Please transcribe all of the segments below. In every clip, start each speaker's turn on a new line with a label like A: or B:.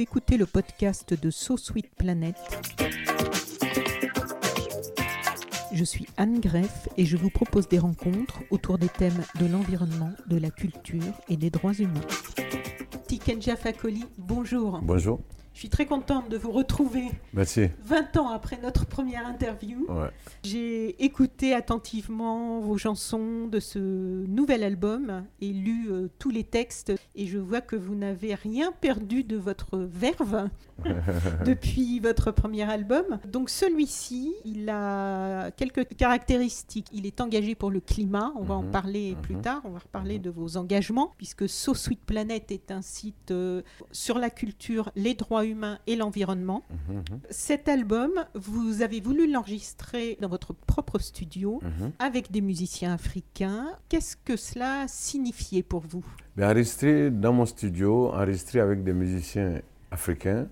A: Écoutez le podcast de So Sweet Planet. Je suis Anne Greff et je vous propose des rencontres autour des thèmes de l'environnement, de la culture et des droits humains. Tikenja Fakoli, bonjour.
B: Bonjour.
A: Je suis très contente de vous retrouver
B: Merci.
A: 20 ans après notre première interview.
B: Ouais.
A: J'ai écouté attentivement vos chansons de ce nouvel album et lu euh, tous les textes et je vois que vous n'avez rien perdu de votre verve depuis votre premier album. Donc celui-ci, il a quelques caractéristiques. Il est engagé pour le climat, on va en
B: Mhm,
A: parler plus
B: mhm.
A: tard, on va reparler de vos engagements puisque So Sweet Planet est un site euh, sur la culture, les droits et l'environnement.
B: Mhm, mhm,
A: Cet album, vous avez voulu l'enregistrer dans votre propre studio
B: mhm.
A: avec des musiciens africains. Qu'est-ce que cela signifiait pour vous?
B: Mais enregistrer dans mon studio, enregistrer avec des musiciens africains,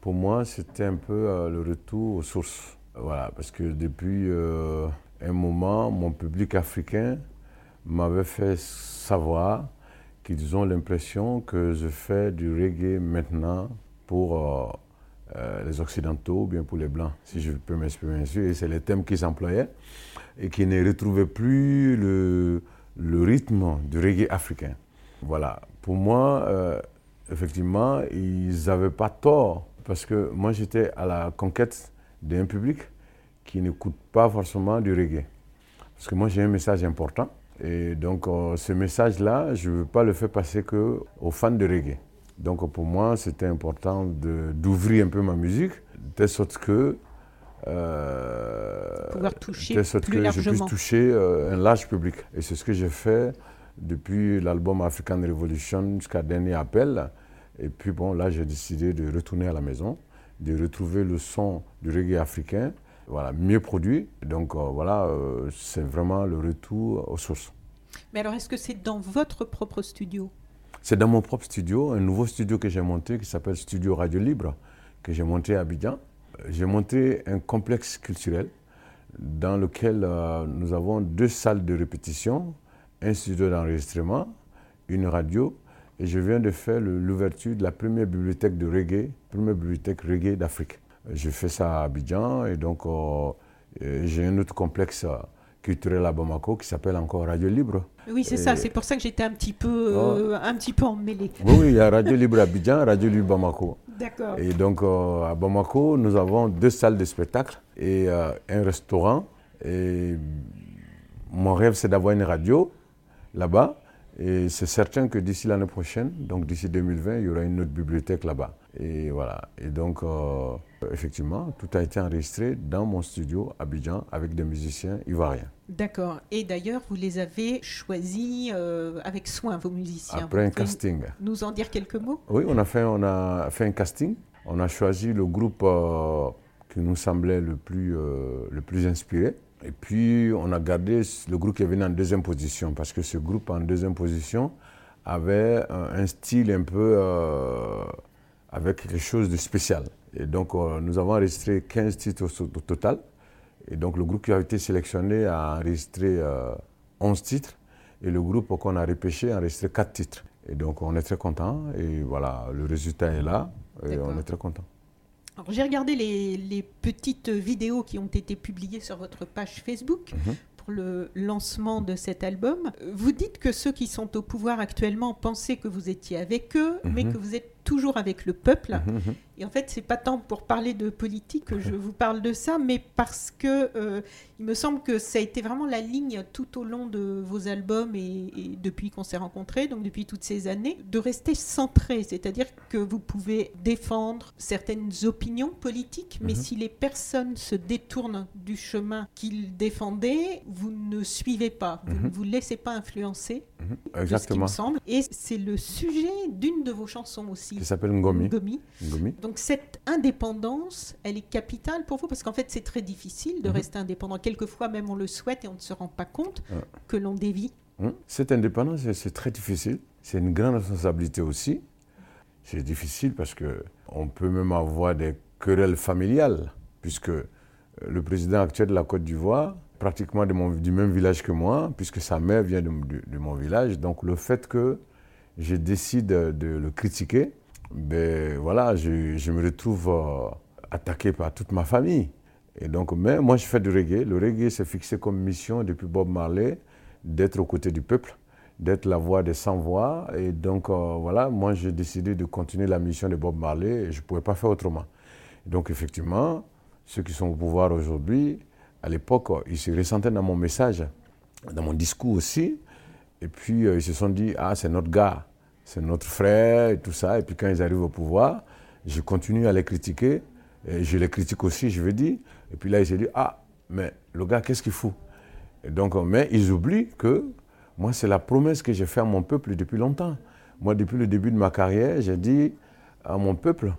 B: pour moi, c'était un peu euh, le retour aux sources. Voilà, parce que depuis euh, un moment, mon public africain m'avait fait savoir qu'ils ont l'impression que je fais du reggae maintenant pour euh, euh, les Occidentaux ou bien pour les Blancs, si je peux m'exprimer ainsi. Et c'est les thèmes qu'ils employaient et qui ne retrouvaient plus le, rythme du reggae africain. Voilà. Pour moi, euh, effectivement, ils n'avaient pas tort parce que moi, j'étais à la conquête d'un public qui n'écoute pas forcément du reggae. Parce que moi, j'ai un message important. Et donc, ce message-là, je ne veux pas le faire passer que aux fans de reggae. Donc, pour moi, c'était important d'ouvrir un peu ma musique, de sorte que. euh,
A: Pouvoir toucher
B: de sorte
A: plus
B: que je puisse toucher euh, un large public. Et c'est ce que j'ai fait depuis l'album African Revolution jusqu'à dernier appel. Et puis, bon, là, j'ai décidé de retourner à la maison, de retrouver le son du reggae africain, voilà, mieux produit. Donc, euh, voilà, c'est vraiment le retour aux sources.
A: Mais alors, est-ce que c'est dans votre propre studio
B: C'est dans mon propre studio, un nouveau studio que j'ai monté qui s'appelle Studio Radio Libre, que j'ai monté à Abidjan. J'ai monté un complexe culturel dans lequel euh, nous avons deux salles de répétition, un studio d'enregistrement, une radio, et je viens de faire l'ouverture de la première bibliothèque de reggae, première bibliothèque reggae d'Afrique. Euh, Je fais ça à Abidjan, et donc euh, j'ai un autre complexe euh, culturel à Bamako qui s'appelle encore Radio Libre.
A: Oui, c'est ça. C'est pour ça que j'étais un petit peu, euh, un petit peu emmêlée.
B: Oui, oui, il y a Radio Libre Abidjan, Radio Libre Bamako.
A: D'accord.
B: Et donc, euh, à Bamako, nous avons deux salles de spectacle et euh, un restaurant. Et mon rêve, c'est d'avoir une radio là-bas. Et c'est certain que d'ici l'année prochaine, donc d'ici 2020, il y aura une autre bibliothèque là-bas. Et voilà. Et donc, euh, effectivement, tout a été enregistré dans mon studio à Abidjan avec des musiciens ivoiriens.
A: D'accord. Et d'ailleurs, vous les avez choisis euh, avec soin, vos musiciens.
B: Après un
A: Vous
B: casting.
A: Nous en dire quelques mots?
B: Oui, on a, fait, on a fait un casting. On a choisi le groupe euh, qui nous semblait le plus, euh, le plus inspiré. Et puis, on a gardé le groupe qui est venu en deuxième position, parce que ce groupe en deuxième position avait un, un style un peu avec quelque chose de spécial. Et donc, euh, nous avons enregistré 15 titres au, au total. Et donc, le groupe qui a été sélectionné a enregistré euh, 11 titres. Et le groupe qu'on a repêché a enregistré 4 titres. Et donc, on est très content. Et voilà, le résultat est là. Et on est très content.
A: Alors, j'ai regardé les, les petites vidéos qui ont été publiées sur votre page Facebook
B: Mhm.
A: pour le lancement de cet album. Vous dites que ceux qui sont au pouvoir actuellement pensaient que vous étiez avec eux, mais
B: Mhm.
A: que vous êtes toujours avec le peuple. Et en fait, c'est pas tant pour parler de politique que je vous parle de ça, mais parce que euh, il me semble que ça a été vraiment la ligne tout au long de vos albums et, et depuis qu'on s'est rencontrés, donc depuis toutes ces années, de rester centré. C'est-à-dire que vous pouvez défendre certaines opinions politiques, mais si les personnes se détournent du chemin qu'ils défendaient, vous ne suivez pas, vous ne vous laissez pas influencer. ce
B: Exactement.
A: me semble. Et c'est le sujet d'une de vos chansons aussi.
B: Qui s'appelle Ngomi.
A: Ngomi.
B: Ngomi.
A: Donc cette indépendance, elle est capitale pour vous parce qu'en fait c'est très difficile de
B: Mhm.
A: rester indépendant. Quelquefois même on le souhaite et on ne se rend pas compte
B: Ouais.
A: que l'on dévie.
B: Hein? Cette indépendance, c'est- très difficile. C'est une grande responsabilité aussi. C'est difficile parce que on peut même avoir des querelles familiales, puisque euh, le président actuel de la Côte d'Ivoire, pratiquement de mon- du même village que moi, puisque sa mère vient de, de- de mon village. Donc le fait que je décide de le critiquer, ben voilà, je, je me retrouve euh, attaqué par toute ma famille. Et donc, mais moi, je fais du reggae. Le reggae s'est fixé comme mission depuis Bob Marley d'être aux côtés du peuple, d'être la voix des sans-voix. Et donc, euh, voilà, moi, j'ai décidé de continuer la mission de Bob Marley je ne pouvais pas faire autrement. Donc, effectivement, ceux qui sont au pouvoir aujourd'hui, à l'époque, euh, ils se ressentaient dans mon message, dans mon discours aussi. Et puis, ils se sont dit, ah, c'est notre gars, c'est notre frère et tout ça. Et puis, quand ils arrivent au pouvoir, je continue à les critiquer. Je les critique aussi, je veux dire. Et puis là, ils se disent, ah, mais le gars, qu'est-ce qu'il fout? Et donc, Mais ils oublient que moi, c'est la promesse que j'ai faite à mon peuple depuis longtemps. Moi, depuis le début de ma carrière, j'ai dit à mon peuple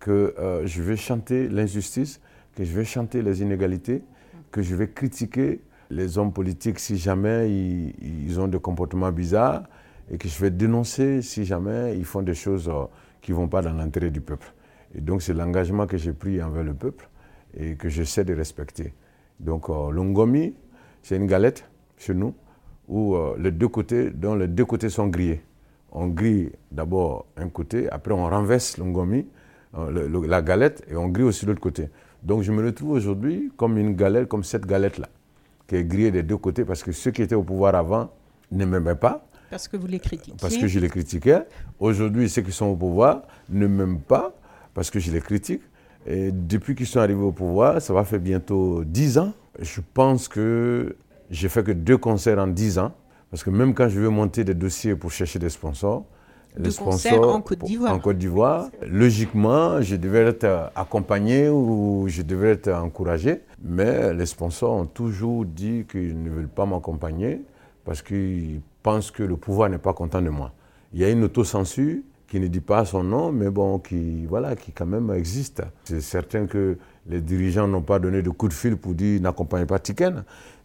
B: que euh, je vais chanter l'injustice, que je vais chanter les inégalités, que je vais critiquer les hommes politiques si jamais ils ont des comportements bizarres et que je vais dénoncer si jamais ils font des choses euh, qui ne vont pas dans l'intérêt du peuple. Et donc c'est l'engagement que j'ai pris envers le peuple et que j'essaie de respecter. Donc euh, l'ongomi, c'est une galette chez nous où euh, les deux côtés, dont les deux côtés sont grillés. On grille d'abord un côté, après on renverse l'ongomi, la galette, et on grille aussi l'autre côté. Donc je me retrouve aujourd'hui comme une galette, comme cette galette-là, qui est grillée des deux côtés parce que ceux qui étaient au pouvoir avant ne m'aimaient pas,
A: Parce que vous les critiquez.
B: parce que je les critiquais. Aujourd'hui, ceux qui sont au pouvoir ne m'aiment pas parce que je les critique. Et depuis qu'ils sont arrivés au pouvoir, ça va faire bientôt 10 ans. Je pense que j'ai fait que deux concerts en 10 ans. Parce que même quand je veux monter des dossiers pour chercher des sponsors,
A: Deux concerts en Côte d'Ivoire.
B: en Côte d'Ivoire, logiquement, je devais être accompagné ou je devais être encouragé. Mais les sponsors ont toujours dit qu'ils ne veulent pas m'accompagner parce qu'ils pensent que le pouvoir n'est pas content de moi. Il y a une autocensure qui ne dit pas son nom, mais bon, qui, voilà, qui quand même existe. C'est certain que les dirigeants n'ont pas donné de coup de fil pour dire n'accompagnez pas Tiken,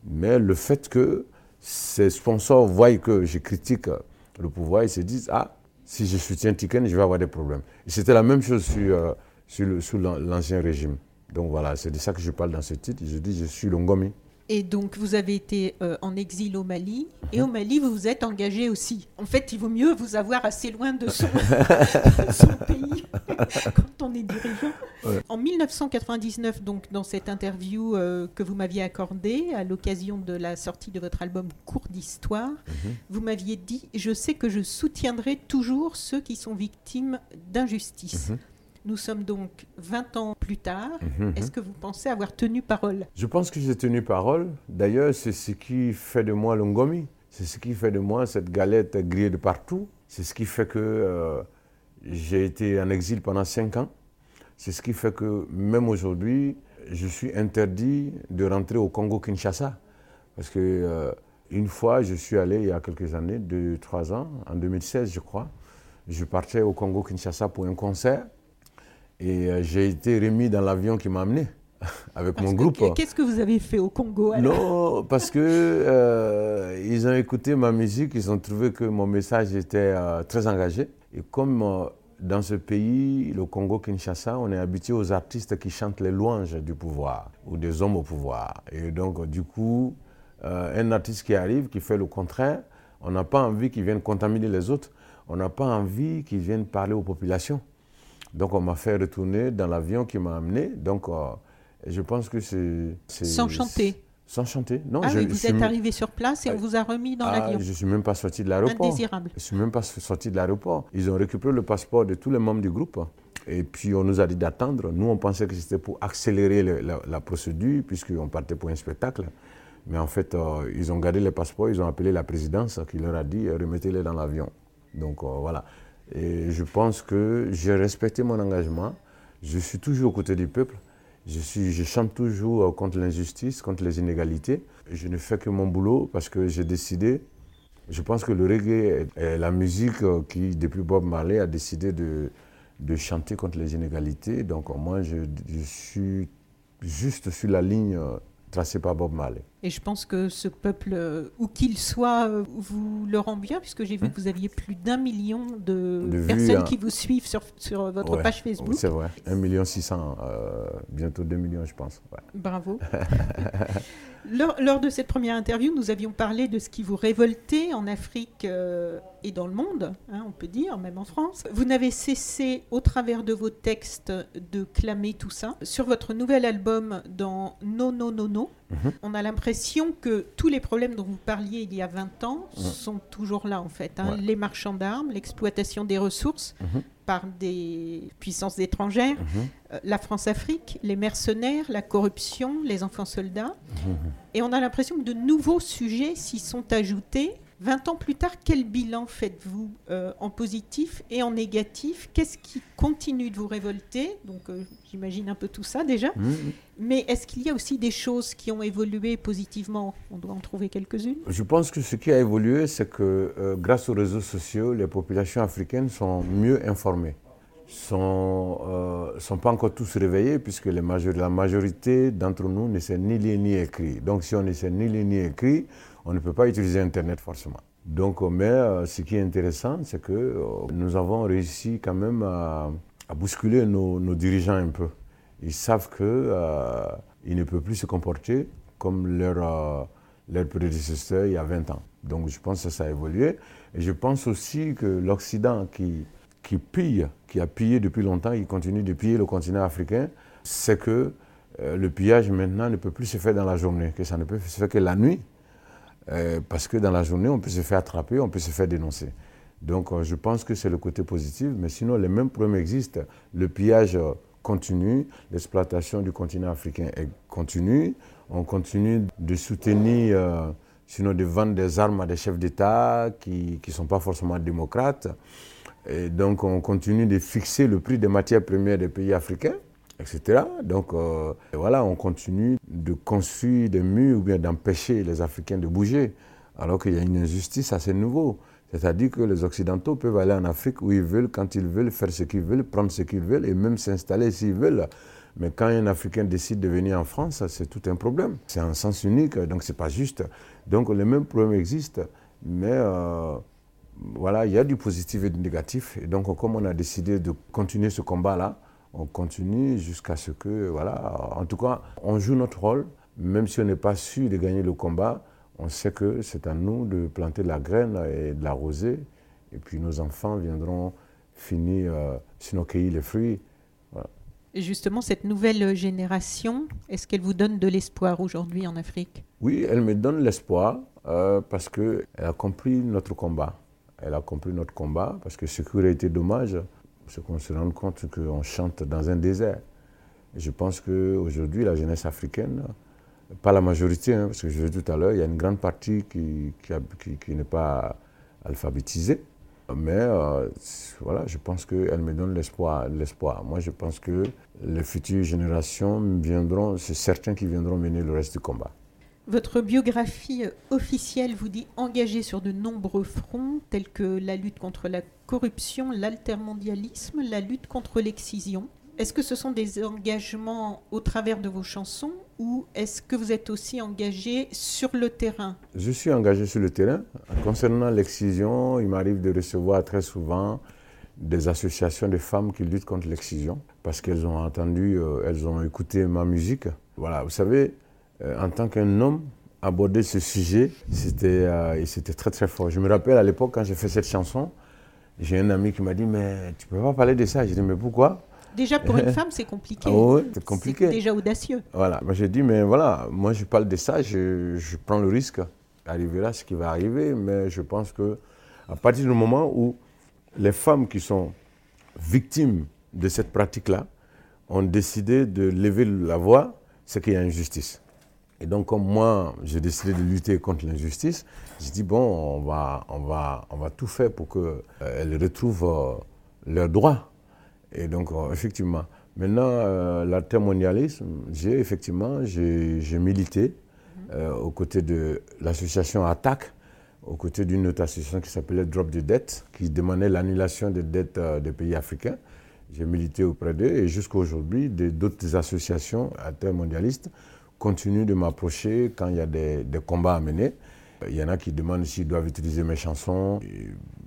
B: mais le fait que ces sponsors voient que je critique le pouvoir, ils se disent ah, si je soutiens Tiken, je vais avoir des problèmes. C'était la même chose sur, euh, sur l'ancien régime. Donc voilà, c'est de ça que je parle dans ce titre. Je dis je suis Longomi.
A: Et donc vous avez été euh, en exil au Mali, et au Mali vous vous êtes engagé aussi. En fait, il vaut mieux vous avoir assez loin de son, son pays quand on est dirigeant. En 1999, donc dans cette interview euh, que vous m'aviez accordée à l'occasion de la sortie de votre album Cours d'histoire, vous m'aviez dit Je sais que je soutiendrai toujours ceux qui sont victimes d'injustice. Nous sommes donc 20 ans plus tard. Est-ce que vous pensez avoir tenu parole?
B: Je pense que j'ai tenu parole. D'ailleurs, c'est ce qui fait de moi l'ongomi. C'est ce qui fait de moi cette galette grillée de partout. C'est ce qui fait que euh, j'ai été en exil pendant cinq ans. C'est ce qui fait que même aujourd'hui, je suis interdit de rentrer au Congo-Kinshasa. Parce que euh, une fois, je suis allé il y a quelques années, deux, trois ans, en 2016, je crois. Je partais au Congo-Kinshasa pour un concert. Et euh, j'ai été remis dans l'avion qui m'a amené avec
A: Parce
B: mon groupe.
A: Qu'est-ce que vous avez fait au Congo alors
B: Non, parce que euh, ils ont écouté ma musique, ils ont trouvé que mon message était euh, très engagé. Et comme euh, dans ce pays, le Congo-Kinshasa, on est habitué aux artistes qui chantent les louanges du pouvoir ou des hommes au pouvoir. Et donc, du coup, un artiste qui arrive, qui fait le contraire, on n'a pas envie qu'il vienne contaminer les autres. On n'a pas envie qu'il vienne parler aux populations. Donc, on m'a fait retourner dans l'avion qui m'a amené. Donc, euh, je pense que c'est.
A: Sans chanter.
B: sans chanter. Non,
A: ah
B: je,
A: oui, vous
B: je
A: êtes
B: suis-
A: arrivé sur place et on
B: Ah,
A: vous a remis dans
B: Ah,
A: l'avion.
B: Je suis même pas sorti de l'aéroport.
A: Indésirable.
B: Je suis même pas sorti de l'aéroport. Ils ont récupéré le passeport de tous les membres du groupe. Et puis on nous a dit d'attendre. Nous, on pensait que c'était pour accélérer le- la, la procédure, puisqu'on partait pour un spectacle. Mais en fait, euh, ils ont gardé les passeports, ils ont appelé la présidence qui leur a dit euh, remettez-les dans l'avion. Donc euh, voilà. Et je pense que j'ai respecté mon engagement. Je suis toujours aux côtés du peuple. Je, suis, je chante toujours euh, contre l'injustice, contre les inégalités. Je ne fais que mon boulot parce que j'ai décidé. Je pense que le reggae est, la musique euh, qui, depuis Bob Marley, a décidé de, de chanter contre les inégalités. Donc moi, je, je suis juste sur la ligne euh, tracée par Bob Marley.
A: Et je pense que ce peuple, euh, où qu'il soit, euh, vous le rend bien, puisque j'ai vu que vous aviez plus d'un million de,
B: vues,
A: personnes
B: hein.
A: qui vous suivent sur, sur votre
B: Ouais,
A: page Facebook.
B: C'est vrai. 1,6 million, euh, bientôt 2 millions, je pense. Ouais.
A: Bravo. lors, lors de cette première interview, nous avions parlé de ce qui vous révoltait en Afrique euh, et dans le monde, hein, on peut dire, même en France. Vous n'avez cessé, au travers de vos textes, de clamer tout ça. Sur votre nouvel album, dans No No No No,
B: Mhm.
A: on a l'impression que tous les problèmes dont vous parliez il y a 20 ans sont toujours là, en fait. hein.
B: Ouais.
A: Les marchands d'armes, l'exploitation des ressources
B: Mhm.
A: par des puissances étrangères,
B: Mhm.
A: euh, la France-Afrique, les mercenaires, la corruption, les enfants soldats.
B: Mhm.
A: Et on a l'impression que de nouveaux sujets s'y sont ajoutés. 20 ans plus tard, quel bilan faites-vous euh, en positif et en négatif? Qu'est-ce qui continue de vous révolter? Donc euh, j'imagine un peu tout ça déjà.
B: Mhm.
A: Mais est-ce qu'il y a aussi des choses qui ont évolué positivement? On doit en trouver quelques-unes.
B: Je pense que ce qui a évolué, c'est que euh, grâce aux réseaux sociaux, les populations africaines sont mieux informées. Sont, sont pas encore tous réveillés puisque les major- la majorité d'entre nous ne sait ni lire ni écrire. Donc si on ne sait ni lire ni écrire, on ne peut pas utiliser Internet forcément. Donc, euh, mais euh, ce qui est intéressant, c'est que euh, nous avons réussi quand même à, bousculer nos, dirigeants un peu. Ils savent qu'ils ne peuvent plus se comporter comme leurs euh, prédécesseurs il y a 20 ans. Donc je pense que ça a évolué. Et je pense aussi que l'Occident qui, qui pille, qui a pillé depuis longtemps, qui continue de piller le continent africain, c'est que euh, le pillage maintenant ne peut plus se faire dans la journée, que ça ne peut se faire que la nuit. Euh, parce que dans la journée, on peut se faire attraper, on peut se faire dénoncer. Donc euh, je pense que c'est le côté positif, mais sinon les mêmes problèmes existent. Le pillage euh, continue, l'exploitation du continent africain est continue, on continue de soutenir, sinon de vendre des armes à des chefs d'État qui ne sont pas forcément démocrates. Et donc on continue de fixer le prix des matières premières des pays africains, etc. Donc euh, voilà, on continue de construire des murs ou bien d'empêcher les Africains de bouger, alors qu'il y a une injustice assez nouveau. C'est-à-dire que les Occidentaux peuvent aller en Afrique où ils veulent, quand ils veulent, faire ce qu'ils veulent, prendre ce qu'ils veulent et même s'installer s'ils veulent. Mais quand un Africain décide de venir en France, c'est tout un problème. C'est un sens unique, donc c'est pas juste. Donc les mêmes problèmes existent, mais euh, voilà, il y a du positif et du négatif. Et donc comme on a décidé de continuer ce combat-là, on continue jusqu'à ce que, voilà, en tout cas, on joue notre rôle, même si on n'est pas sûr de gagner le combat, on sait que c'est à nous de planter la graine et de l'arroser, et puis nos enfants viendront finir, euh, sinon cueillir les fruits. Voilà.
A: Et justement, cette nouvelle génération, est-ce qu'elle vous donne de l'espoir aujourd'hui en Afrique?
B: Oui, elle me donne l'espoir euh, parce qu'elle a compris notre combat. Elle a compris notre combat parce que ce qui aurait été dommage, c'est qu'on se rende compte qu'on chante dans un désert. Je pense qu'aujourd'hui, la jeunesse africaine, pas la majorité, hein, parce que je l'ai dit tout à l'heure, il y a une grande partie qui- qui n'est pas alphabétisée. Mais euh, voilà, je pense qu'elle me donne l'espoir. l'espoir. Moi, je pense que les futures générations viendront, c'est certains qui viendront mener le reste du combat.
A: Votre biographie euh, officielle vous dit engagé sur de nombreux fronts, tels que la lutte contre la corruption, l'altermondialisme, la lutte contre l'excision. Est-ce que ce sont des engagements au travers de vos chansons ou est-ce que vous êtes aussi engagé sur le terrain?
B: Je suis engagé sur le terrain. Concernant l'excision, il m'arrive de recevoir très souvent des associations de femmes qui luttent contre l'excision parce qu'elles ont entendu, euh, elles ont écouté ma musique. Voilà, vous savez, en tant qu'un homme, aborder ce sujet, c'était euh, c'était très très fort. Je me rappelle à l'époque quand j'ai fait cette chanson, j'ai un ami qui m'a dit mais tu peux pas parler de ça. J'ai dit mais pourquoi?
A: Déjà pour une femme, c'est compliqué.
B: Ah ouais, c'est compliqué.
A: déjà audacieux.
B: Voilà, moi j'ai dit, mais voilà, moi je parle de ça, je, je prends le risque. Arrivera ce qui va arriver, mais je pense que à partir du moment où les femmes qui sont victimes de cette pratique-là ont décidé de lever la voix, c'est qu'il y a injustice. Et donc, comme moi, j'ai décidé de lutter contre l'injustice, j'ai dit, bon, on va, on, va, on va tout faire pour qu'elles euh, retrouvent euh, leurs droits. Et donc, euh, effectivement, maintenant, euh, l'altermondialisme, j'ai effectivement, j'ai milité aux côtés de l'association ATTAC, aux côtés d'une autre association qui s'appelait Drop the Debt, qui demandait l'annulation des dettes des pays africains. J'ai milité auprès d'eux et jusqu'à aujourd'hui, d'autres associations intermondialistes continuent de m'approcher quand il y a des, combats à mener. Il y en a qui demandent s'ils doivent utiliser mes chansons.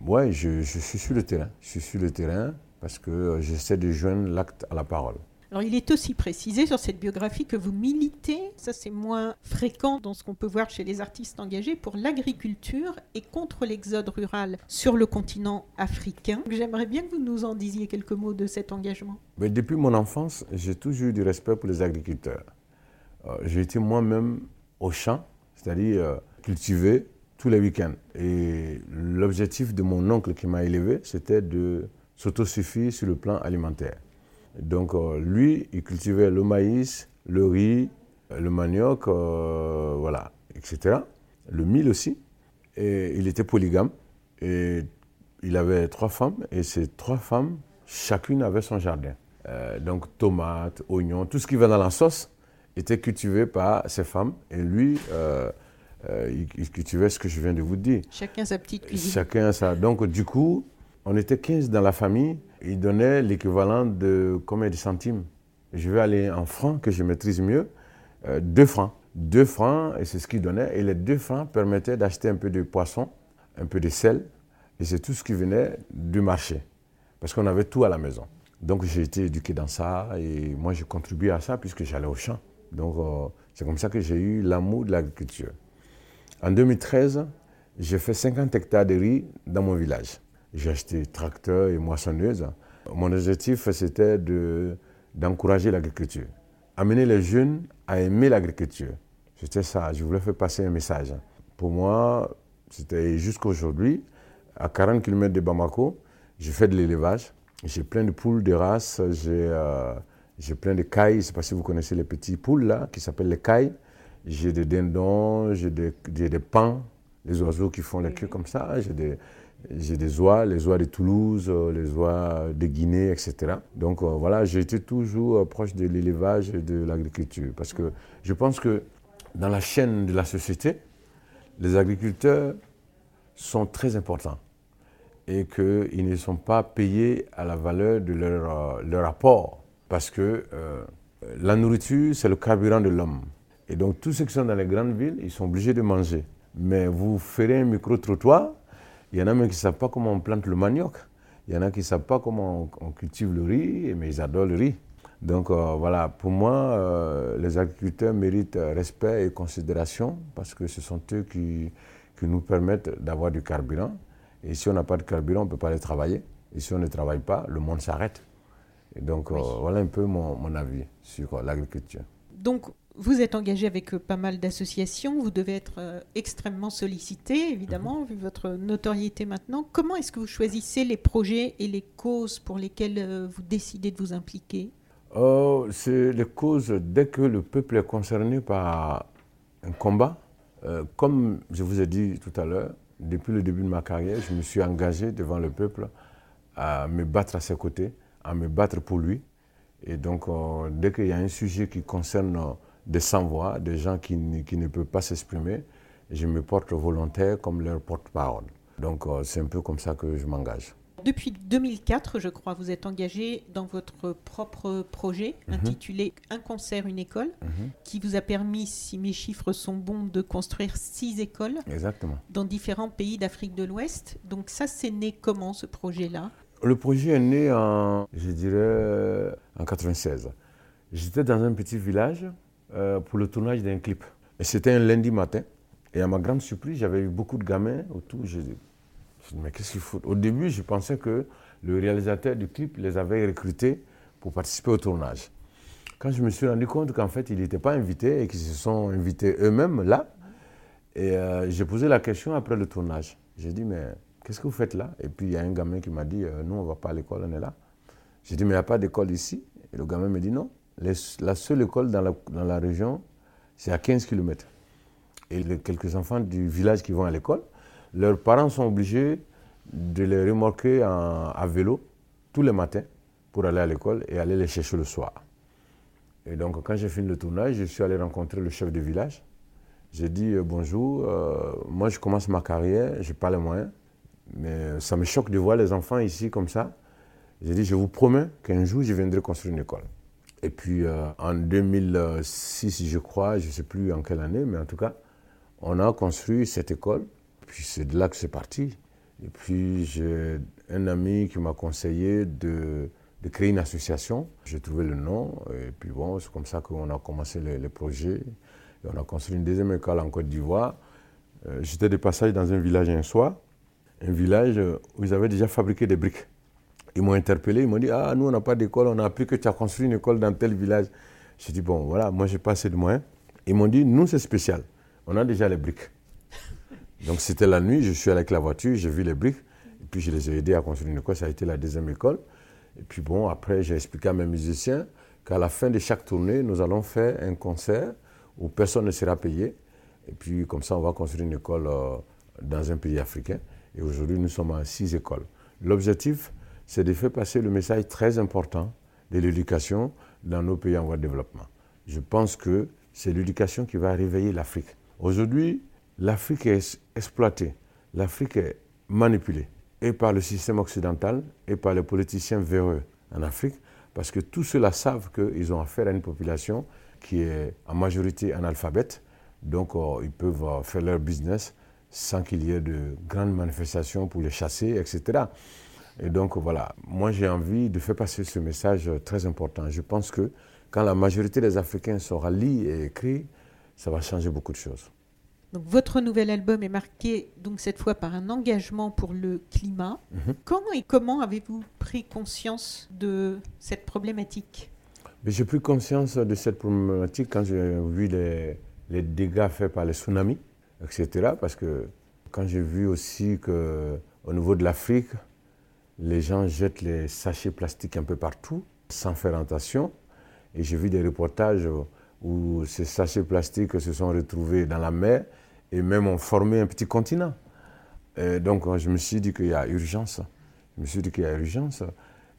B: Oui, je, je, suis sur le terrain. Je suis sur le terrain parce que euh, j'essaie de joindre l'acte à la parole.
A: Alors il est aussi précisé sur cette biographie que vous militez, ça c'est moins fréquent dans ce qu'on peut voir chez les artistes engagés, pour l'agriculture et contre l'exode rural sur le continent africain. J'aimerais bien que vous nous en disiez quelques mots de cet engagement.
B: Mais depuis mon enfance, j'ai toujours eu du respect pour les agriculteurs. Euh, j'ai été moi-même au champ, c'est-à-dire euh, cultiver tous les week-ends. Et l'objectif de mon oncle qui m'a élevé, c'était de s'autosuffire sur le plan alimentaire. Donc euh, lui, il cultivait le maïs, le riz, le manioc, voilà, etc. Le mil aussi. Et il était polygame. Et il avait trois femmes. Et ces trois femmes, chacune avait son jardin. Donc tomates, oignons, tout ce qui va dans la sauce était cultivé par ces femmes. Et lui, il, il, cultivait ce que je viens de vous dire.
A: Chacun sa petite cuisine.
B: Chacun sa. Donc du coup, on était 15 dans la famille. Il donnait l'équivalent de combien de centimes? Je vais aller en francs, que je maîtrise mieux. Euh, deux francs. Deux francs, et c'est ce qu'il donnait. Et les deux francs permettaient d'acheter un peu de poisson, un peu de sel. Et c'est tout ce qui venait du marché. Parce qu'on avait tout à la maison. Donc j'ai été éduqué dans ça. Et moi, j'ai contribué à ça puisque j'allais au champ. Donc euh, c'est comme ça que j'ai eu l'amour de l'agriculture. En 2013, j'ai fait 50 hectares de riz dans mon village. J'ai acheté tracteur et moissonneuse. Mon objectif, c'était d'encourager l'agriculture. Amener les jeunes à aimer l'agriculture. C'était ça, je voulais faire passer un message. Pour moi, c'était jusqu'à aujourd'hui, à 40 km de Bamako, j'ai fait de l'élevage. J'ai plein de poules de race, j'ai euh, plein de cailles. Je ne sais pas si vous connaissez les petits poules là, qui s'appellent les cailles. J'ai des dindons, j'ai des, des, les oiseaux qui font les queues comme ça. J'ai des, j'ai des oies, les oies de Toulouse, euh, les oies de Guinée, etc. Donc euh, voilà, j'ai été toujours euh, proche de l'élevage et de l'agriculture. Parce que je pense que dans la chaîne de la société, les agriculteurs sont très importants et qu'ils ne sont pas payés à la valeur de leur, leur apport. Parce que la nourriture, c'est le carburant de l'homme. Et donc tous ceux qui sont dans les grandes villes, ils sont obligés de manger. Mais vous ferez un micro-trottoir, il y en a même qui ne savent pas comment on plante le manioc. Il y en a qui ne savent pas comment on, cultive le riz, mais ils adorent le riz. Donc euh, voilà, pour moi, euh, les agriculteurs méritent respect et considération parce que ce sont eux qui nous permettent d'avoir du carburant. Et si on n'a pas de carburant, on ne peut pas aller travailler. Et si on ne travaille pas, le monde s'arrête. Et donc euh, voilà un peu mon, mon avis sur l'agriculture.
A: Donc vous êtes engagé avec euh, pas mal d'associations, vous devez être euh, extrêmement sollicité, évidemment, mhm. vu votre notoriété maintenant. Comment est-ce que vous choisissez les projets et les causes pour lesquelles euh, vous décidez de vous impliquer?
B: Oh, C'est les causes dès que le peuple est concerné par un combat. comme je vous ai dit tout à l'heure, depuis le début de ma carrière, je me suis engagé devant le peuple à me battre à ses côtés, à me battre pour lui. Et donc, dès qu'il y a un sujet qui concerne des sans-voix, des gens qui, qui, ne peuvent pas s'exprimer. Je me porte volontaire comme leur porte-parole. Donc euh, c'est un peu comme ça que je m'engage.
A: Depuis 2004, je crois, vous êtes engagé dans votre propre projet mhm. intitulé Un concert, une école, mhm. qui vous a permis, si mes chiffres sont bons, de construire six écoles
B: Exactement.
A: dans différents pays d'Afrique de l'Ouest. Donc ça, c'est né comment ce projet-là?
B: Le projet est né en, je dirais, en 96. J'étais dans un petit village euh, pour le tournage d'un clip. Et c'était un lundi matin. Et à ma grande surprise, j'avais eu beaucoup de gamins autour. Je dis, mais qu'est-ce qu'il faut Au début, je pensais que le réalisateur du clip les avait recrutés pour participer au tournage. Quand je me suis rendu compte qu'en fait, ils n'étaient pas invités et qu'ils se sont invités eux-mêmes là, et euh, j'ai posé la question après le tournage. J'ai dit, mais qu'est-ce que vous faites là? Et puis il y a un gamin qui m'a dit, euh, nous, on ne va pas à l'école, on est là. J'ai dit, mais il n'y a pas d'école ici? Et le gamin me dit, non. la seule école dans la, dans la région, c'est à 15 km. Et les quelques enfants du village qui vont à l'école, leurs parents sont obligés de les remorquer à vélo tous les matins pour aller à l'école et aller les chercher le soir. Et donc, quand j'ai fini le tournage, je suis allé rencontrer le chef de village. J'ai dit euh, bonjour, euh, moi je commence ma carrière, je n'ai pas les moyens, mais ça me choque de voir les enfants ici comme ça. J'ai dit, je vous promets qu'un jour je viendrai construire une école. Et puis euh, en 2006, je crois, je ne sais plus en quelle année, mais en tout cas, on a construit cette école. Puis c'est de là que c'est parti. Et puis j'ai un ami qui m'a conseillé de, créer une association. J'ai trouvé le nom. Et puis bon, c'est comme ça qu'on a commencé les, projets. Et on a construit une deuxième école en Côte d'Ivoire. Euh, j'étais de passage dans un village un soir. Un village où ils avaient déjà fabriqué des briques. Ils m'ont interpellé, ils m'ont dit Ah, nous, on n'a pas d'école, on a appris que tu as construit une école dans tel village. J'ai dit Bon, voilà, moi, j'ai pas assez de moyens. Ils m'ont dit Nous, c'est spécial. On a déjà les briques. Donc, c'était la nuit, je suis allé avec la voiture, j'ai vu les briques, et puis je les ai aidés à construire une école. Ça a été la deuxième école. Et puis, bon, après, j'ai expliqué à mes musiciens qu'à la fin de chaque tournée, nous allons faire un concert où personne ne sera payé. Et puis, comme ça, on va construire une école euh, dans un pays africain. Et aujourd'hui, nous sommes à six écoles. L'objectif, c'est de faire passer le message très important de l'éducation dans nos pays en voie de développement. Je pense que c'est l'éducation qui va réveiller l'Afrique. Aujourd'hui, l'Afrique est exploitée, l'Afrique est manipulée, et par le système occidental, et par les politiciens véreux en Afrique, parce que tous ceux-là savent qu'ils ont affaire à une population qui est en majorité analphabète, donc euh, ils peuvent euh, faire leur business sans qu'il y ait de grandes manifestations pour les chasser, etc. Et donc voilà, moi j'ai envie de faire passer ce message très important. Je pense que quand la majorité des Africains saura lire et écrire, ça va changer beaucoup de choses.
A: Donc votre nouvel album est marqué donc cette fois par un engagement pour le climat. Mhm. Quand et comment avez-vous pris conscience de cette problématique?
B: J'ai pris conscience de cette problématique quand j'ai vu les, les, dégâts faits par les tsunamis, etc. Parce que quand j'ai vu aussi qu'au niveau de l'Afrique, les gens jettent les sachets plastiques un peu partout, sans faire attention. Et j'ai vu des reportages où ces sachets plastiques se sont retrouvés dans la mer et même ont formé un petit continent. donc je me suis dit qu'il y a urgence. Je me suis dit qu'il y a urgence.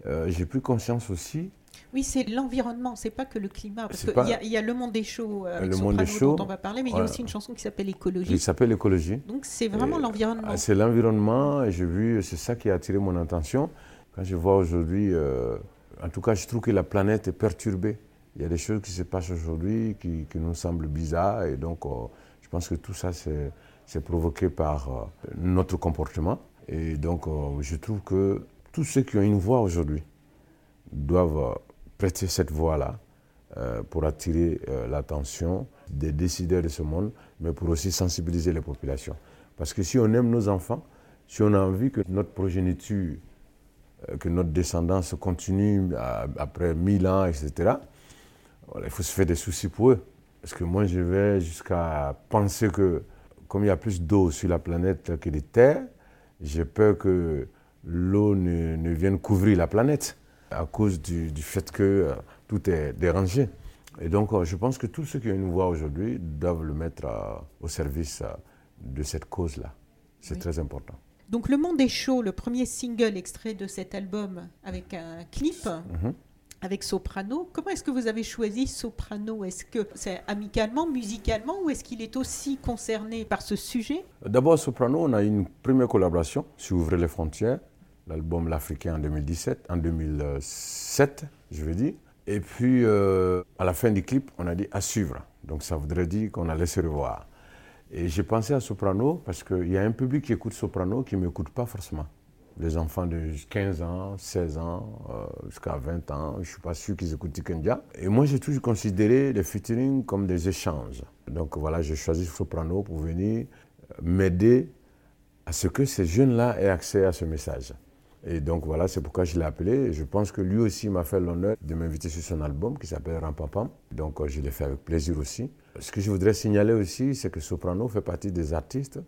B: Euh, j'ai pris conscience aussi
A: oui, c'est l'environnement, c'est pas que le climat. Parce qu'il y, a le monde des shows, euh, le monde des shows, dont on va parler, mais il y a aussi une chanson qui s'appelle Écologie.
B: Qui s'appelle Écologie.
A: Donc c'est vraiment l'environnement.
B: C'est l'environnement, et j'ai vu, c'est ça qui a attiré mon attention. Quand je vois aujourd'hui, euh, en tout cas, je trouve que la planète est perturbée. Il y a des choses qui se passent aujourd'hui qui, nous semblent bizarres, et donc euh, je pense que tout ça, c'est provoqué par notre comportement. Et donc, je trouve que tous ceux qui ont une voix aujourd'hui doivent prêter cette voix-là euh, pour attirer euh, l'attention des décideurs de ce monde, mais pour aussi sensibiliser les populations. Parce que si on aime nos enfants, si on a envie que notre progéniture, euh, que notre descendance continue après mille ans, etc., il faut se faire des soucis pour eux. Parce que moi, je vais jusqu'à penser que, comme il y a plus d'eau sur la planète que de terre, j'ai peur que l'eau ne vienne couvrir la planète à cause du, fait que euh, tout est dérangé. Et donc, euh, je pense que tous ceux qui nous voient aujourd'hui doivent le mettre euh, au service de cette cause-là. C'est très important.
A: Donc, Le Monde est chaud, le premier single extrait de cet album avec un clip. Mhm. Avec Soprano, comment est-ce que vous avez choisi Soprano? Est-ce que c'est amicalement, musicalement, ou est-ce qu'il est aussi concerné par ce sujet?
B: D'abord, Soprano, on a eu une première collaboration sur Ouvrir les frontières l'album L'Africain en 2017, en 2007, je veux dire. Et puis, euh, à la fin du clip, on a dit à suivre. Donc, ça voudrait dire qu'on allait se revoir. Et j'ai pensé à Soprano parce qu'il y a un public qui écoute Soprano qui ne m'écoute pas forcément. Les enfants de 15 ans, 16 ans, euh, jusqu'à 20 ans, je ne suis pas sûr qu'ils écoutent Tikendia. Et moi, j'ai toujours considéré les featuring comme des échanges. Donc voilà, j'ai choisi Soprano pour venir m'aider à ce que ces jeunes-là aient accès à ce message. Et donc voilà, c'est pourquoi je l'ai appelé. je pense que lui aussi m'a fait l'honneur de m'inviter sur son album qui s'appelle Rampapam. Donc euh, je l'ai fait avec plaisir aussi. Ce que je voudrais signaler aussi, c'est que Soprano fait partie des artistes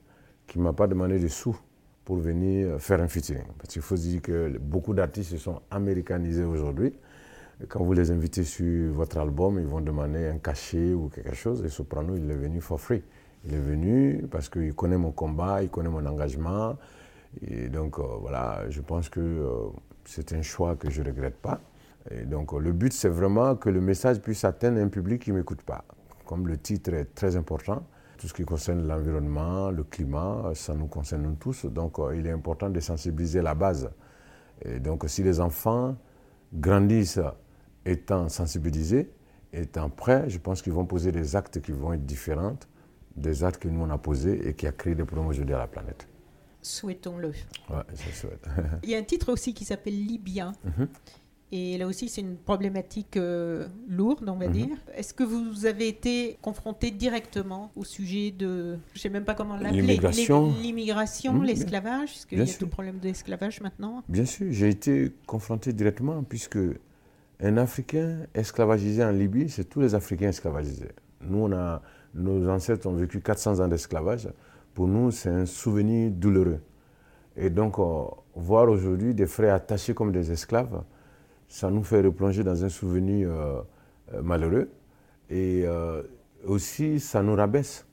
B: qui ne m'ont pas demandé de sous pour venir faire un featuring. Parce qu'il faut dire que beaucoup d'artistes se sont américanisés aujourd'hui. Quand vous les invitez sur votre album, ils vont demander un cachet ou quelque chose. Et Soprano, il est venu for free. Il est venu parce qu'il connaît mon combat, il connaît mon engagement. Et donc, euh, voilà, je pense que euh, c'est un choix que je ne regrette pas. Et donc, le but, c'est vraiment que le message puisse atteindre un public qui ne m'écoute pas. Comme le titre est très important, tout ce qui concerne l'environnement, le climat, ça nous concerne tous. Donc, euh, il est important de sensibiliser la base. Et donc, si les enfants grandissent étant sensibilisés, étant prêts, je pense qu'ils vont poser des actes qui vont être différents des actes que nous on a posés et qui a créé des problèmes aujourd'hui à la planète.
A: Souhaitons-le.
B: Ouais, je souhaite.
A: Il y a un titre aussi qui s'appelle Libyen. Mhm. Et là aussi, c'est une problématique euh, lourde, on va mhm. dire. Est-ce que vous avez été confronté directement au sujet de, je ne sais même pas comment l'appeler,
B: l'immigration,
A: l'immigration, mhm. l'esclavage, parce qu'il y a tout le problème de l'esclavage maintenant
B: Bien sûr, j'ai été confronté directement, puisque un Africain esclavagisé en Libye, c'est tous les Africains esclavagisés. Nous, on a, nos ancêtres ont vécu 400 ans d'esclavage. Pour nous, c'est un souvenir douloureux. Et donc, euh, voir aujourd'hui des frères attachés comme des esclaves, ça nous fait replonger dans un souvenir euh, euh, malheureux. Et aussi, ça nous rabaisse.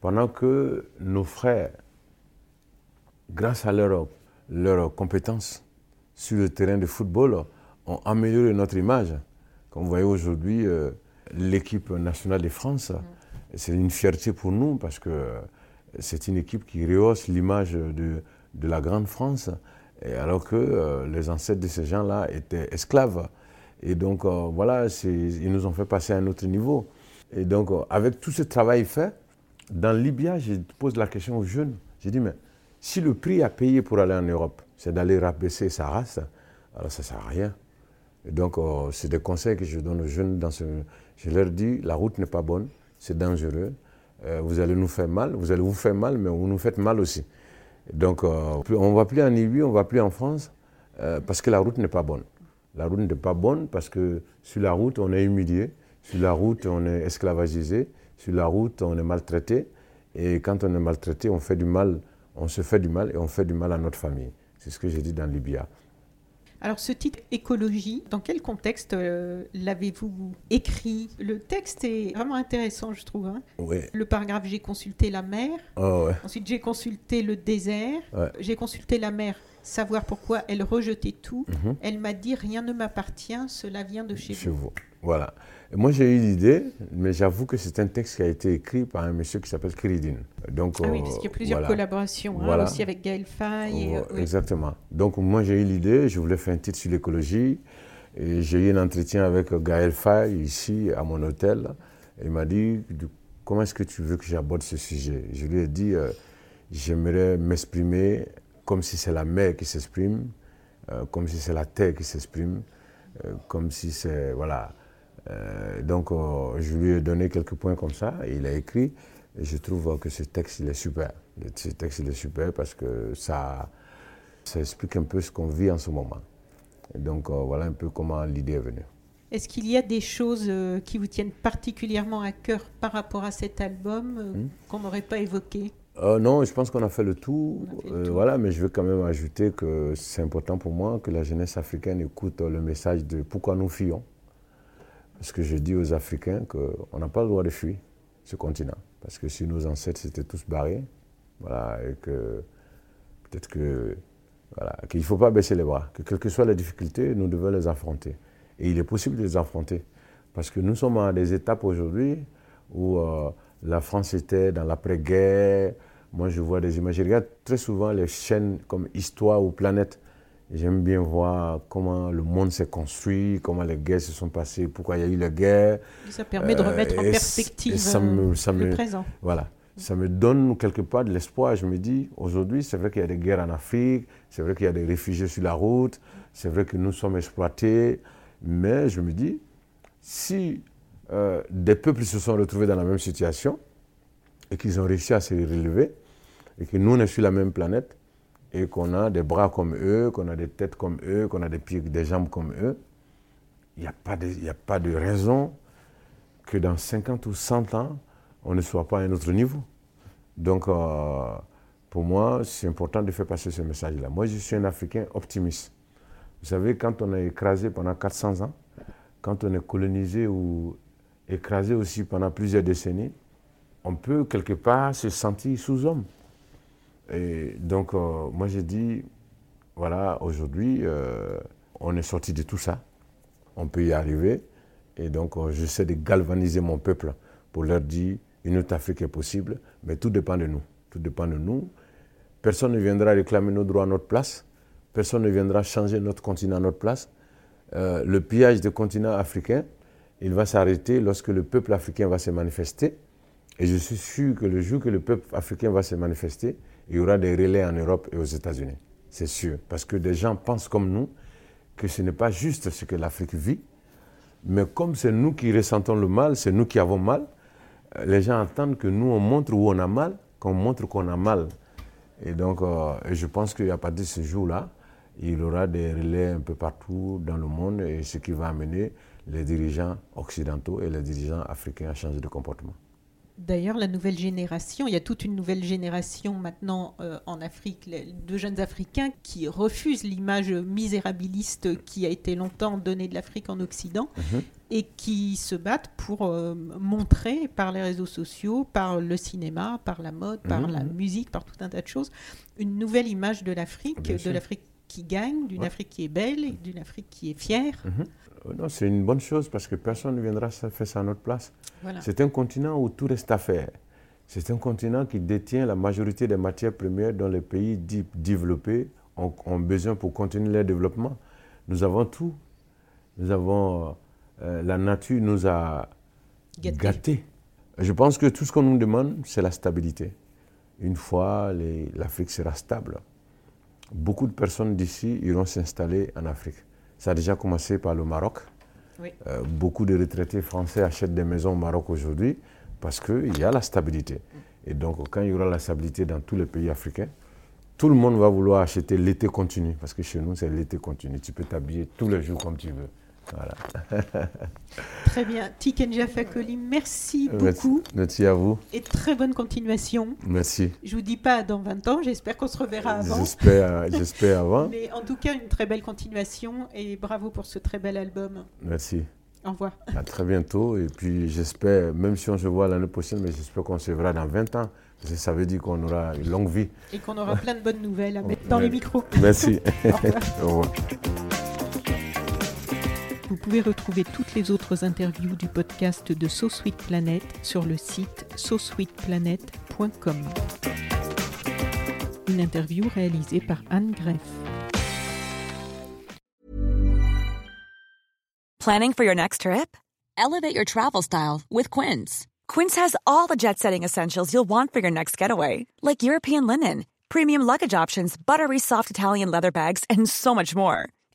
B: Pendant que nos frères, grâce à leurs leur compétences sur le terrain de football, ont amélioré notre image. Comme vous voyez aujourd'hui, l'équipe nationale de France, c'est une fierté pour nous parce que c'est une équipe qui rehausse l'image de, la grande France, et alors que euh, les ancêtres de ces gens-là étaient esclaves. Et donc, euh, voilà, ils nous ont fait passer à un autre niveau. Et donc, avec tout ce travail fait, dans Libya, je pose la question aux jeunes. J'ai dit, mais si le prix à payer pour aller en Europe, c'est d'aller rabaisser sa race, alors ça ne sert à rien donc, euh, c'est des conseils que je donne aux jeunes. Je leur dis, la route n'est pas bonne, c'est dangereux. Euh, vous allez nous faire mal, vous allez vous faire mal, mais vous nous faites mal aussi. Donc, euh, on ne va plus en Libye, on ne va plus en France, parce que la route n'est pas bonne. La route n'est pas bonne parce que sur la route, on est humilié, sur la route, on est esclavagisé, sur la route, on est maltraité. Et quand on est maltraité, on fait du mal, on se fait du mal et on fait du mal à notre famille. C'est ce que j'ai dit dans Libya.
A: Alors ce titre écologie, dans quel contexte euh, l'avez-vous écrit? Le texte est vraiment intéressant, je trouve. Hein. Le paragraphe j'ai consulté la mer.
B: Oh,
A: Ensuite j'ai consulté le désert. J'ai consulté la mer, savoir pourquoi elle rejetait tout. Mhm. Elle m'a dit rien ne m'appartient, cela vient de chez,
B: chez vous. Voilà. moi, j'ai eu l'idée, mais j'avoue que c'est un texte qui a été écrit par un monsieur qui s'appelle Kiridine.
A: Donc, ah oui, parce qu'il y a plusieurs collaborations, hein, aussi avec Gaël Faye.
B: Euh, exactement. Donc, moi, j'ai eu l'idée, je voulais faire un titre sur l'écologie. Et j'ai eu un entretien avec Gaël Faye ici, à mon hôtel. il m'a dit Comment est-ce que tu veux que j'aborde ce sujet? Je lui ai dit euh, J'aimerais m'exprimer comme si c'est la mer qui s'exprime, euh, comme si c'est la terre qui s'exprime, comme si c'est. Voilà euh, donc, euh, je lui ai donné quelques points comme ça, et il a écrit. Et je trouve que ce texte, il est super. Ce texte, il est super parce que ça, ça explique un peu ce qu'on vit en ce moment. donc, euh, voilà un peu comment l'idée est venue.
A: Est-ce qu'il y a des choses qui vous tiennent particulièrement à cœur par rapport à cet album hmm? qu'on n'aurait pas évoqué?
B: Non, je pense qu'on a fait le tout. Voilà, mais je veux quand même ajouter que c'est important pour moi que la jeunesse africaine écoute le message de pourquoi nous fuyons? Parce que je dis aux Africains qu'on n'a pas le droit de fuir ce continent. Parce que si nos ancêtres s'étaient tous barrés, voilà, et que peut-être que voilà, qu'il ne faut pas baisser les bras, que quelles que soient les difficultés, nous devons les affronter. Et il est possible de les affronter. Parce que nous sommes à des étapes aujourd'hui où euh, la France était dans l'après-guerre. Moi, je vois des images. Je regarde très souvent les chaînes comme Histoire ou Planète. J'aime bien voir comment le monde s'est construit, comment les guerres se sont passées, pourquoi il y a eu les guerres.
A: Ça permet de remettre en euh, perspective ça me, ça le présent.
B: Voilà. Ça me donne quelque part de l'espoir. Je me dis, aujourd'hui, c'est vrai qu'il y a des guerres en Afrique, c'est vrai qu'il y a des réfugiés sur la route, c'est vrai que nous sommes exploités, mais je me dis, si euh, des peuples se sont retrouvés dans la même situation et qu'ils ont réussi à se relever, et que nous, on est sur la même planète, et qu'on a des bras comme eux, qu'on a des têtes comme eux, qu'on a des pieds, des jambes comme eux, il n'y a, pas de, a pas de raison que dans 50 ou 100 ans, on ne soit pas à un autre niveau. Donc, euh, pour moi, c'est important de faire passer ce message-là. Moi, je suis un Africain optimiste. Vous savez, quand on est écrasé pendant 400 ans, quand on est colonisé ou écrasé aussi pendant plusieurs décennies, on peut quelque part se sentir sous-homme. Et donc, euh, moi, j'ai dit, voilà, aujourd'hui, euh, on est sorti de tout ça. On peut y arriver. Et donc, euh, j'essaie de galvaniser mon peuple pour leur dire, une autre Afrique est possible, mais tout dépend de nous. Tout dépend de nous. Personne ne viendra réclamer nos droits à notre place. Personne ne viendra changer notre continent à notre place. le pillage des continents africains, il va s'arrêter lorsque le peuple africain va se manifester. Et je suis sûr que le jour que le peuple africain va se manifester, il y aura des relais en Europe et aux États-Unis. C'est sûr. Parce que des gens pensent comme nous que ce n'est pas juste ce que l'Afrique vit. Mais comme c'est nous qui ressentons le mal, c'est nous qui avons mal, euh, les gens attendent que nous, on montre où on a mal, qu'on montre qu'on a mal. Et donc, euh, je pense qu'à partir de ce jour-là, il y aura des relais un peu partout dans le monde et ce qui va amener les dirigeants occidentaux et les dirigeants africains à changer de comportement.
A: D'ailleurs, la nouvelle génération, il y a toute une nouvelle génération maintenant euh, en Afrique de jeunes Africains qui refusent l'image misérabiliste qui a été longtemps donnée de l'Afrique en Occident mhm. et qui se battent pour euh, montrer par les réseaux sociaux, par le cinéma, par la mode, par mhm. la musique, par tout un tas de choses, une nouvelle image de l'Afrique, de l'Afrique qui gagne, d'une Afrique qui est belle, d'une Afrique qui est fière.
B: Mhm. Euh, non, c'est une bonne chose parce que personne ne viendra faire ça à notre place. C'est un continent où tout reste à faire. C'est un continent qui détient la majorité des matières premières dont les pays développés ont, besoin pour continuer leur développement. Nous avons tout. Nous avons. Euh, la nature nous a gâtés. Je pense que tout ce qu'on nous demande, c'est la stabilité. Une fois l'Afrique sera stable, beaucoup de personnes d'ici iront s'installer en Afrique. Ça a déjà commencé par le Maroc. Euh, beaucoup de retraités français achètent des maisons au Maroc aujourd'hui parce qu'il y a la stabilité. Et donc, quand il y aura la stabilité dans tous les pays africains, tout le monde va vouloir acheter l'été continu. Parce que chez nous, c'est l'été continu. Tu peux t'habiller tous les jours comme tu veux. Voilà.
A: très bien. Tikenja Fakoli, merci beaucoup.
B: Merci, à vous.
A: Et très bonne continuation.
B: Merci.
A: Je vous dis pas dans 20 ans, j'espère qu'on se reverra avant.
B: J'espère, j'espère avant.
A: Mais en tout cas, une très belle continuation et bravo pour ce très bel album.
B: Merci.
A: Au revoir.
B: À très bientôt. Et puis j'espère, même si on se voit l'année prochaine, mais j'espère qu'on se verra dans 20 ans. Parce que ça veut dire qu'on aura une longue vie.
A: Et qu'on aura plein de bonnes nouvelles à mettre dans les micros.
B: Merci. Au revoir.
A: Vous pouvez retrouver toutes les autres interviews du podcast de So Sweet Planet sur le site sosweetplanet.com. Une interview réalisée par Anne Greff.
C: Planning for your next trip? Elevate your travel style with Quince. Quince has all the jet setting essentials you'll want for your next getaway, like European linen, premium luggage options, buttery soft Italian leather bags, and so much more